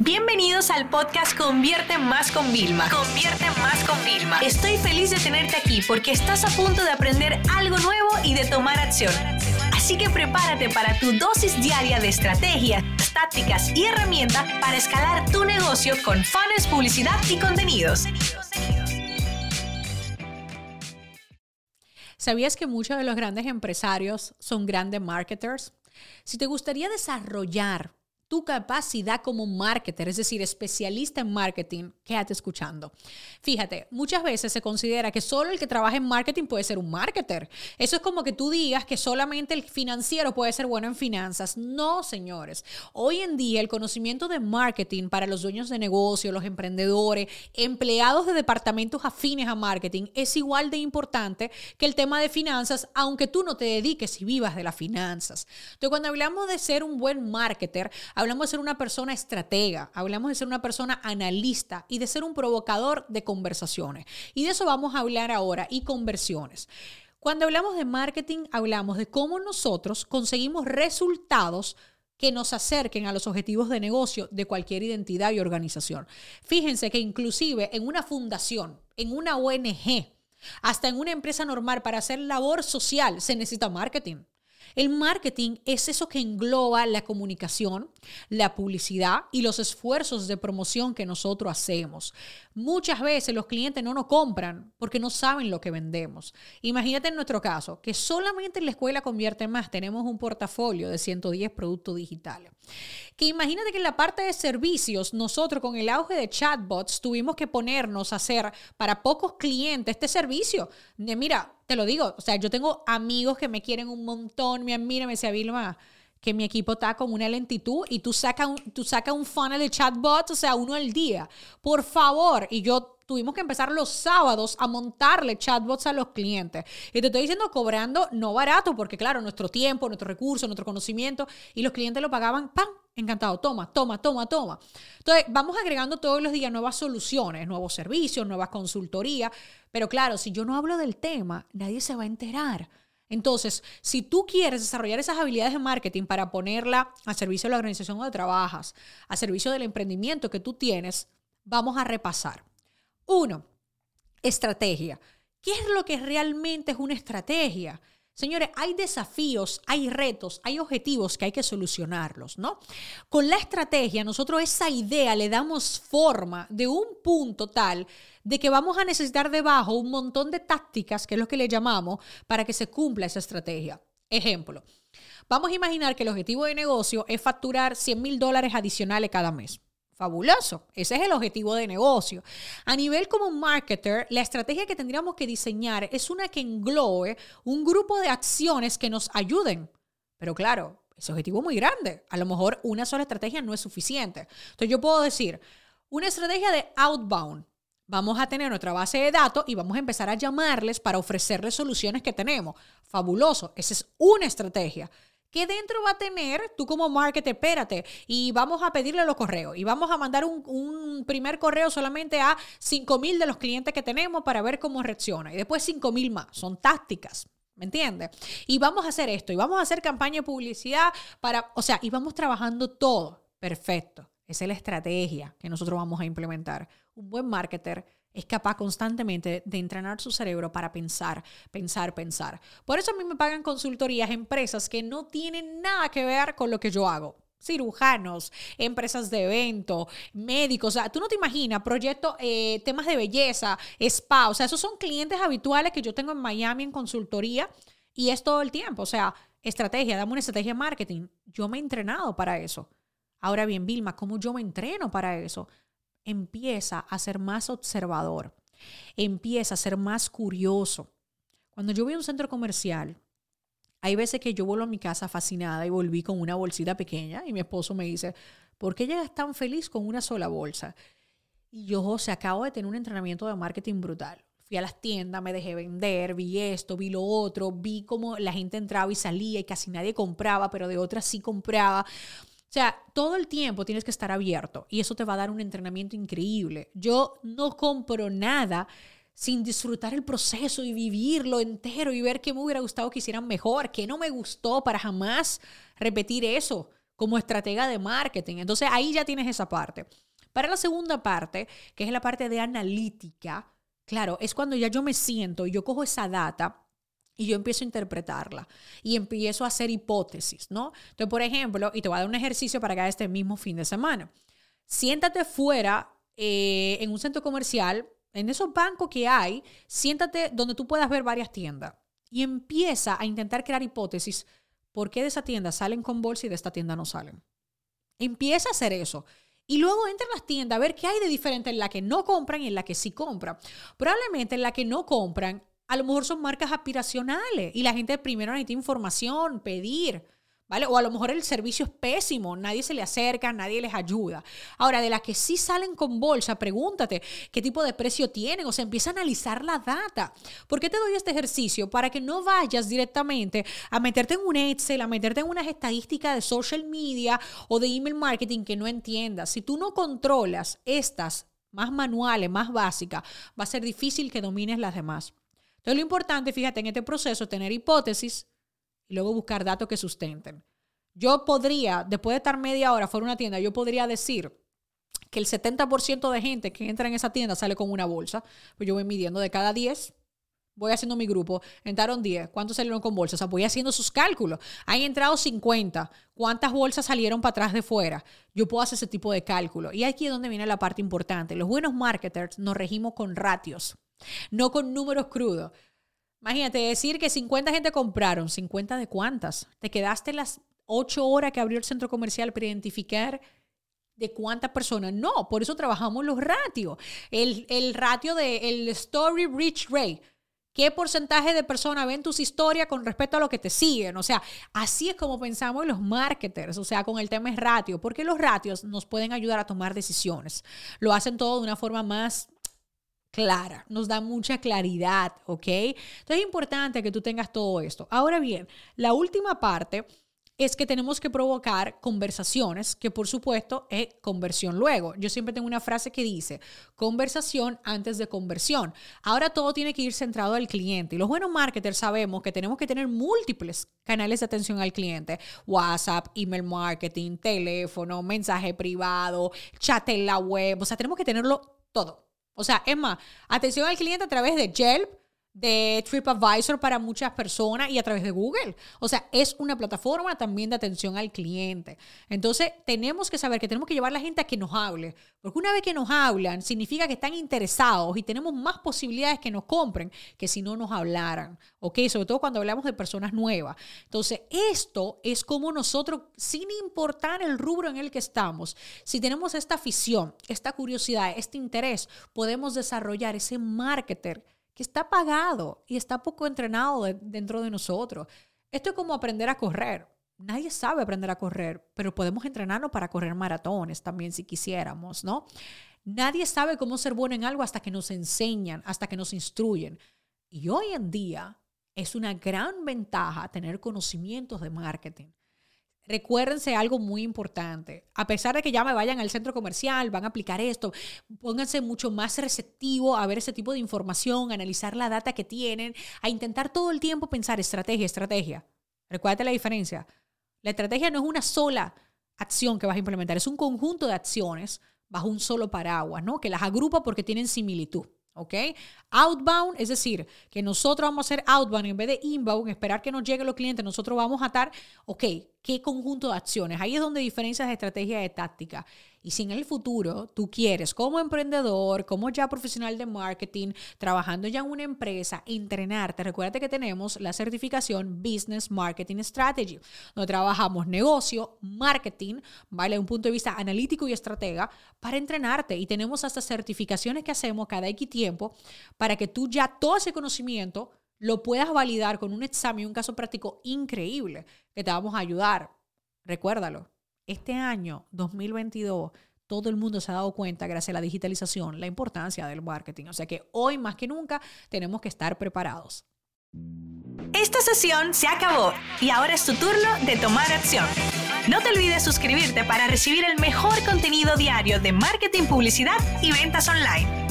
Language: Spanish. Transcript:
Bienvenidos al podcast Convierte Más con Vilma. Convierte Más con Vilma. Estoy feliz de tenerte aquí porque estás a punto de aprender algo nuevo y de tomar acción. Así que prepárate para tu dosis diaria de estrategias, tácticas y herramientas para escalar tu negocio con fans, publicidad y contenidos. ¿Sabías que muchos de los grandes empresarios son grandes marketers? Si te gustaría desarrollar tu capacidad como marketer, es decir, especialista en marketing, quédate escuchando. Fíjate, muchas veces se considera que solo el que trabaja en marketing puede ser un marketer. Eso es como que tú digas que solamente el financiero puede ser bueno en finanzas. No, señores. Hoy en día el conocimiento de marketing para los dueños de negocio, los emprendedores, empleados de departamentos afines a marketing es igual de importante que el tema de finanzas, aunque tú no te dediques y vivas de las finanzas. Entonces, cuando hablamos de ser un buen marketer, Hablamos de ser una persona estratega, hablamos de ser una persona analista y de ser un provocador de conversaciones. Y de eso vamos a hablar ahora, y conversiones. Cuando hablamos de marketing, hablamos de cómo nosotros conseguimos resultados que nos acerquen a los objetivos de negocio de cualquier identidad y organización. Fíjense que inclusive en una fundación, en una ONG, hasta en una empresa normal para hacer labor social se necesita marketing. El marketing es eso que engloba la comunicación, la publicidad y los esfuerzos de promoción que nosotros hacemos. Muchas veces los clientes no nos compran porque no saben lo que vendemos. Imagínate en nuestro caso, que solamente en la escuela convierte más, tenemos un portafolio de 110 productos digitales. Que imagínate que en la parte de servicios, nosotros con el auge de chatbots tuvimos que ponernos a hacer para pocos clientes este servicio. De, mira, te lo digo, o sea, yo tengo amigos que me quieren un montón, me admiran, me dice Vilma, que mi equipo está con una lentitud y tú sacas un, saca un funnel de chatbots, o sea, uno al día. Por favor, y yo tuvimos que empezar los sábados a montarle chatbots a los clientes. Y te estoy diciendo cobrando no barato, porque claro, nuestro tiempo, nuestro recurso, nuestro conocimiento, y los clientes lo pagaban, ¡pam! Encantado, toma, toma, toma, toma. Entonces, vamos agregando todos los días nuevas soluciones, nuevos servicios, nuevas consultorías. Pero claro, si yo no hablo del tema, nadie se va a enterar. Entonces, si tú quieres desarrollar esas habilidades de marketing para ponerla a servicio de la organización donde trabajas, a servicio del emprendimiento que tú tienes, vamos a repasar. Uno, estrategia. ¿Qué es lo que realmente es una estrategia? Señores, hay desafíos, hay retos, hay objetivos que hay que solucionarlos, ¿no? Con la estrategia, nosotros esa idea le damos forma de un punto tal de que vamos a necesitar debajo un montón de tácticas, que es lo que le llamamos, para que se cumpla esa estrategia. Ejemplo, vamos a imaginar que el objetivo de negocio es facturar 100 mil dólares adicionales cada mes. Fabuloso. Ese es el objetivo de negocio. A nivel como marketer, la estrategia que tendríamos que diseñar es una que englobe un grupo de acciones que nos ayuden. Pero claro, ese objetivo es muy grande. A lo mejor una sola estrategia no es suficiente. Entonces yo puedo decir, una estrategia de outbound. Vamos a tener nuestra base de datos y vamos a empezar a llamarles para ofrecerles soluciones que tenemos. Fabuloso. Esa es una estrategia. ¿Qué dentro va a tener tú como marketer? Espérate, y vamos a pedirle los correos y vamos a mandar un, primer correo solamente a 5 mil de los clientes que tenemos para ver cómo reacciona y después 5 mil más. Son tácticas. ¿Me entiendes? Y vamos a hacer esto, y vamos a hacer campaña de publicidad para, o sea, y vamos trabajando todo. Perfecto. Esa es la estrategia que nosotros vamos a implementar. Un buen marketer es capaz constantemente de entrenar su cerebro para pensar, pensar, pensar. Por eso a mí me pagan consultorías empresas que no tienen nada que ver con lo que yo hago cirujanos, empresas de evento, médicos, o sea, tú no te imaginas, proyectos, eh, temas de belleza, spa, o sea, esos son clientes habituales que yo tengo en Miami en consultoría y es todo el tiempo, o sea, estrategia, dame una estrategia de marketing. Yo me he entrenado para eso. Ahora bien, Vilma, ¿cómo yo me entreno para eso? Empieza a ser más observador, empieza a ser más curioso. Cuando yo voy a un centro comercial, hay veces que yo vuelvo a mi casa fascinada y volví con una bolsita pequeña y mi esposo me dice, ¿por qué llegas tan feliz con una sola bolsa? Y yo, José, acabo de tener un entrenamiento de marketing brutal. Fui a las tiendas, me dejé vender, vi esto, vi lo otro, vi cómo la gente entraba y salía y casi nadie compraba, pero de otras sí compraba. O sea, todo el tiempo tienes que estar abierto y eso te va a dar un entrenamiento increíble. Yo no compro nada sin disfrutar el proceso y vivirlo entero y ver qué me hubiera gustado que hicieran mejor, qué no me gustó para jamás repetir eso. como estratega de marketing. Entonces ahí ya tienes esa parte. Para la segunda parte, que es la parte de analítica, claro, es cuando ya yo me siento y yo cojo esa data y yo empiezo a interpretarla y empiezo a hacer hipótesis, ¿no? Entonces, por ejemplo, y te voy a dar un ejercicio para que hagas este mismo fin de semana. Siéntate fuera eh, en un centro comercial, en esos bancos que hay, siéntate donde tú puedas ver varias tiendas y empieza a intentar crear hipótesis. ¿Por qué de esa tienda salen con bolsa y de esta tienda no salen? Empieza a hacer eso. Y luego entra en las tiendas a ver qué hay de diferente en la que no compran y en la que sí compran. Probablemente en la que no compran a lo mejor son marcas aspiracionales y la gente primero necesita información, pedir, ¿vale? O a lo mejor el servicio es pésimo, nadie se le acerca, nadie les ayuda. Ahora, de las que sí salen con bolsa, pregúntate qué tipo de precio tienen, o sea, empieza a analizar la data. ¿Por qué te doy este ejercicio? Para que no vayas directamente a meterte en un Excel, a meterte en unas estadísticas de social media o de email marketing que no entiendas. Si tú no controlas estas más manuales, más básicas, va a ser difícil que domines las demás. Entonces, lo importante, fíjate, en este proceso, tener hipótesis y luego buscar datos que sustenten. Yo podría, después de estar media hora fuera de una tienda, yo podría decir que el 70% de gente que entra en esa tienda sale con una bolsa. Pues yo voy midiendo de cada 10, voy haciendo mi grupo, entraron 10, ¿cuántos salieron con bolsas? O voy haciendo sus cálculos. Han entrado 50, ¿cuántas bolsas salieron para atrás de fuera? Yo puedo hacer ese tipo de cálculo. Y aquí es donde viene la parte importante. Los buenos marketers nos regimos con ratios no con números crudos. Imagínate decir que 50 gente compraron, ¿50 de cuántas? Te quedaste las 8 horas que abrió el centro comercial para identificar de cuántas personas. No, por eso trabajamos los ratios. El, el ratio del Story Reach Rate. ¿Qué porcentaje de personas ven tus historias con respecto a lo que te siguen? O sea, así es como pensamos los marketers, o sea, con el tema es ratio, porque los ratios nos pueden ayudar a tomar decisiones. Lo hacen todo de una forma más clara, nos da mucha claridad, ¿ok? Entonces es importante que tú tengas todo esto. Ahora bien, la última parte es que tenemos que provocar conversaciones, que por supuesto es conversión luego. Yo siempre tengo una frase que dice, conversación antes de conversión. Ahora todo tiene que ir centrado al cliente. Y los buenos marketers sabemos que tenemos que tener múltiples canales de atención al cliente. WhatsApp, email marketing, teléfono, mensaje privado, chat en la web. O sea, tenemos que tenerlo todo. O sea, es más, atención al cliente a través de Yelp, de TripAdvisor para muchas personas y a través de Google. O sea, es una plataforma también de atención al cliente. Entonces, tenemos que saber que tenemos que llevar a la gente a que nos hable, porque una vez que nos hablan, significa que están interesados y tenemos más posibilidades que nos compren que si no nos hablaran. ¿Ok? Sobre todo cuando hablamos de personas nuevas. Entonces, esto es como nosotros, sin importar el rubro en el que estamos, si tenemos esta afición, esta curiosidad, este interés, podemos desarrollar ese marketer que está pagado y está poco entrenado dentro de nosotros. Esto es como aprender a correr. Nadie sabe aprender a correr, pero podemos entrenarnos para correr maratones también si quisiéramos, ¿no? Nadie sabe cómo ser bueno en algo hasta que nos enseñan, hasta que nos instruyen. Y hoy en día es una gran ventaja tener conocimientos de marketing. Recuérdense algo muy importante. A pesar de que ya me vayan al centro comercial, van a aplicar esto, pónganse mucho más receptivo a ver ese tipo de información, analizar la data que tienen, a intentar todo el tiempo pensar estrategia, estrategia. Recuérdate la diferencia. La estrategia no es una sola acción que vas a implementar, es un conjunto de acciones bajo un solo paraguas, ¿no? Que las agrupa porque tienen similitud. ¿ok? Outbound, es decir, que nosotros vamos a hacer outbound en vez de inbound, esperar que nos lleguen los clientes, nosotros vamos a estar, ok, ¿qué conjunto de acciones? Ahí es donde diferencias de estrategia de táctica. Y si en el futuro tú quieres, como emprendedor, como ya profesional de marketing, trabajando ya en una empresa, entrenarte, recuerda que tenemos la certificación Business Marketing Strategy, donde trabajamos negocio, marketing, ¿vale? Un punto de vista analítico y estratega para entrenarte. Y tenemos hasta certificaciones que hacemos cada X tiempo para que tú ya todo ese conocimiento lo puedas validar con un examen, un caso práctico increíble que te vamos a ayudar. Recuérdalo, este año 2022 todo el mundo se ha dado cuenta, gracias a la digitalización, la importancia del marketing. O sea que hoy más que nunca tenemos que estar preparados. Esta sesión se acabó y ahora es tu turno de tomar acción. No te olvides suscribirte para recibir el mejor contenido diario de marketing, publicidad y ventas online.